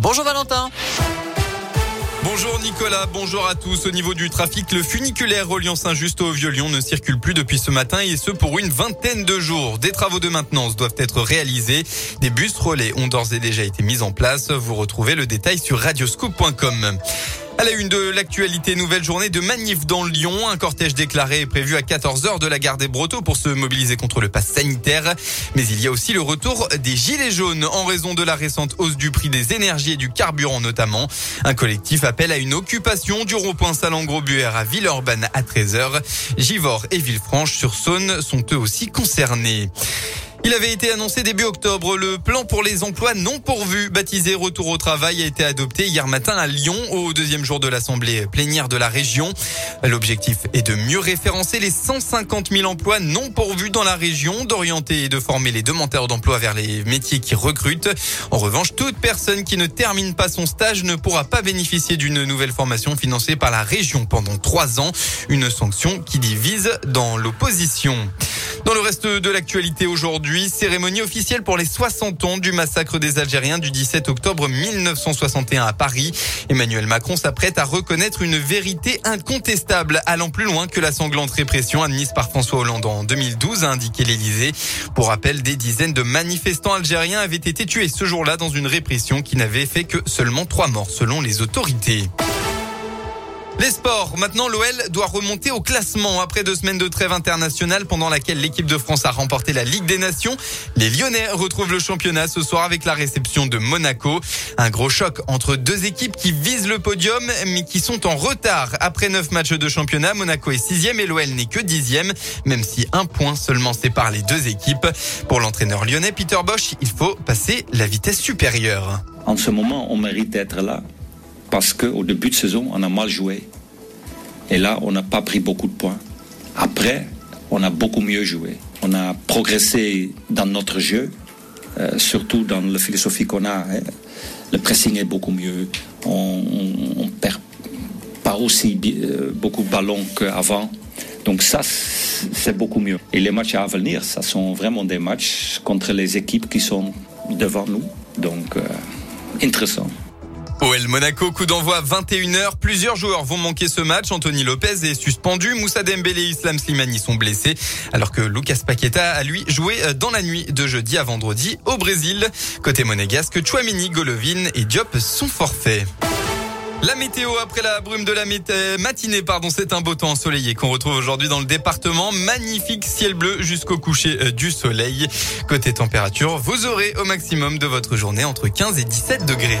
Bonjour Valentin. Bonjour Nicolas, bonjour à tous. Au niveau du trafic, le funiculaire reliant Saint-Just au Vieux-Lyon ne circule plus depuis ce matin et ce pour une vingtaine de jours. Des travaux de maintenance doivent être réalisés. Des bus relais ont d'ores et déjà été mis en place. Vous retrouvez le détail sur radioscoop.com. À la une de l'actualité, nouvelle journée de manif dans Lyon. Un cortège déclaré est prévu à 14h de la gare des Brotteaux pour se mobiliser contre le pass sanitaire. Mais il y a aussi le retour des gilets jaunes en raison de la récente hausse du prix des énergies et du carburant notamment. Un collectif appelle à une occupation du rond-point Salengro-Buer à Villeurbanne à 13h. Givors et Villefranche-sur-Saône sont eux aussi concernés. Il avait été annoncé début octobre. Le plan pour les emplois non pourvus, baptisé Retour au travail, a été adopté hier matin à Lyon au deuxième jour de l'Assemblée plénière de la région. L'objectif est de mieux référencer les 150 000 emplois non pourvus dans la région, d'orienter et de former les demandeurs d'emploi vers les métiers qui recrutent. En revanche, toute personne qui ne termine pas son stage ne pourra pas bénéficier d'une nouvelle formation financée par la région pendant trois ans. Une sanction qui divise dans l'opposition. Dans le reste de l'actualité aujourd'hui, cérémonie officielle pour les 60 ans du massacre des Algériens du 17 octobre 1961 à Paris. Emmanuel Macron s'apprête à reconnaître une vérité incontestable, allant plus loin que la sanglante répression admise par François Hollande en 2012, a indiqué l'Élysée. Pour rappel, des dizaines de manifestants algériens avaient été tués ce jour-là dans une répression qui n'avait fait que seulement trois morts selon les autorités. Les sports. Maintenant, l'OL doit remonter au classement après deux semaines de trêve internationale pendant laquelle l'équipe de France a remporté la Ligue des Nations. Les Lyonnais retrouvent le championnat ce soir avec la réception de Monaco. Un gros choc entre deux équipes qui visent le podium mais qui sont en retard. Après neuf matchs de championnat, Monaco est sixième et l'OL n'est que dixième, même si un point seulement sépare les deux équipes. Pour l'entraîneur lyonnais Peter Bosch, il faut passer la vitesse supérieure. En ce moment, on mérite d'être là parce qu'au début de saison, on a mal joué. Et là, on n'a pas pris beaucoup de points. Après, on a beaucoup mieux joué. On a progressé dans notre jeu, euh, surtout dans la philosophie qu'on a. Hein. Le pressing est beaucoup mieux. On, on, perd pas aussi euh, beaucoup de ballons qu'avant. Donc ça, c'est beaucoup mieux. Et les matchs à venir, ça sont vraiment des matchs contre les équipes qui sont devant nous. Donc, euh, intéressant. OL Monaco, coup d'envoi 21h. Plusieurs joueurs vont manquer ce match. Anthony Lopez est suspendu. Moussa Dembélé et Islam Slimani sont blessés. Alors que Lucas Paqueta a lui joué dans la nuit de jeudi à vendredi au Brésil. Côté monégasque, Chouamini, Golovin et Diop sont forfaits. La météo après la brume de la matinée, pardon, c'est un beau temps ensoleillé qu'on retrouve aujourd'hui dans le département. Magnifique ciel bleu jusqu'au coucher euh, du soleil. Côté température, vous aurez au maximum de votre journée entre 15 et 17 degrés.